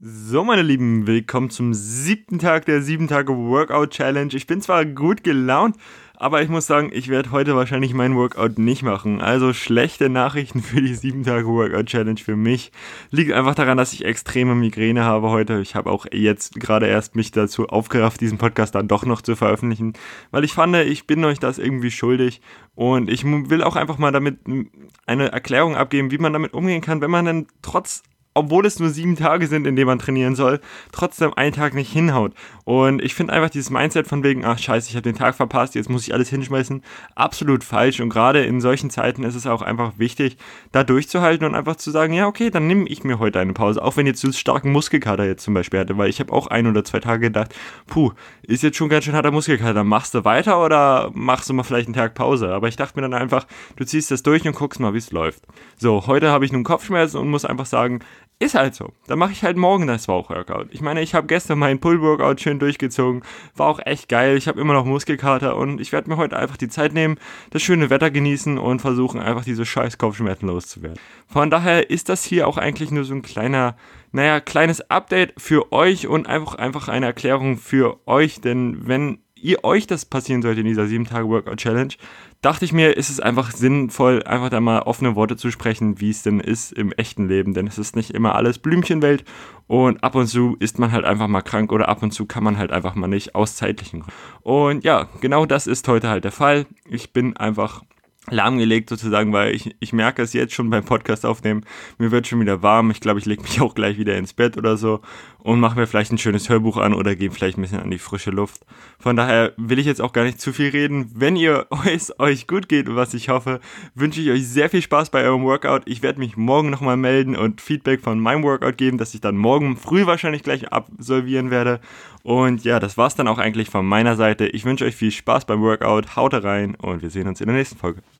So, meine Lieben, willkommen zum siebten Tag der sieben Tage Workout Challenge. Ich bin zwar gut gelaunt, aber ich muss sagen, ich werde heute wahrscheinlich meinen Workout nicht machen. Also schlechte Nachrichten für die sieben Tage Workout Challenge für mich. Liegt einfach daran, dass ich extreme Migräne habe heute. Ich habe auch jetzt gerade erst mich dazu aufgerafft, diesen Podcast dann doch noch zu veröffentlichen, weil ich fand, ich bin euch das irgendwie schuldig und ich will auch einfach mal damit eine Erklärung abgeben, wie man damit umgehen kann, wenn man dann trotz obwohl es nur sieben Tage sind, in denen man trainieren soll, trotzdem einen Tag nicht hinhaut. Und ich finde einfach dieses Mindset von wegen, ach scheiße, ich habe den Tag verpasst, jetzt muss ich alles hinschmeißen, absolut falsch. Und gerade in solchen Zeiten ist es auch einfach wichtig, da durchzuhalten und einfach zu sagen, ja, okay, dann nehme ich mir heute eine Pause. Auch wenn jetzt so starken Muskelkater jetzt zum Beispiel hatte, weil ich habe auch ein oder zwei Tage gedacht, puh, ist jetzt schon ganz schön harter Muskelkater, machst du weiter oder machst du mal vielleicht einen Tag Pause? Aber ich dachte mir dann einfach, du ziehst das durch und guckst mal, wie es läuft. So, heute habe ich nun Kopfschmerzen und muss einfach sagen, ist halt so. Dann mache ich halt morgen das Bauchworkout. Ich meine, ich habe gestern meinen Pull-Workout schön durchgezogen. War auch echt geil. Ich habe immer noch Muskelkater und ich werde mir heute einfach die Zeit nehmen, das schöne Wetter genießen und versuchen, einfach diese scheiß Kopfschmerzen loszuwerden. Von daher ist das hier auch eigentlich nur so ein kleiner, naja, kleines Update für euch und einfach, einfach eine Erklärung für euch. Denn wenn ihr euch das passieren sollte in dieser 7-Tage-Workout-Challenge, dachte ich mir, ist es einfach sinnvoll, einfach da mal offene Worte zu sprechen, wie es denn ist im echten Leben. Denn es ist nicht immer alles Blümchenwelt und ab und zu ist man halt einfach mal krank oder ab und zu kann man halt einfach mal nicht aus zeitlichen Gründen. Und ja, genau das ist heute halt der Fall. Ich bin einfach lahmgelegt sozusagen, weil ich, ich merke es jetzt schon beim Podcast aufnehmen, mir wird schon wieder warm, ich glaube, ich lege mich auch gleich wieder ins Bett oder so und mache mir vielleicht ein schönes Hörbuch an oder gehe vielleicht ein bisschen an die frische Luft. Von daher will ich jetzt auch gar nicht zu viel reden. Wenn ihr es euch gut geht, was ich hoffe, wünsche ich euch sehr viel Spaß bei eurem Workout. Ich werde mich morgen nochmal melden und Feedback von meinem Workout geben, das ich dann morgen früh wahrscheinlich gleich absolvieren werde. Und ja, das war's dann auch eigentlich von meiner Seite. Ich wünsche euch viel Spaß beim Workout, haut rein und wir sehen uns in der nächsten Folge.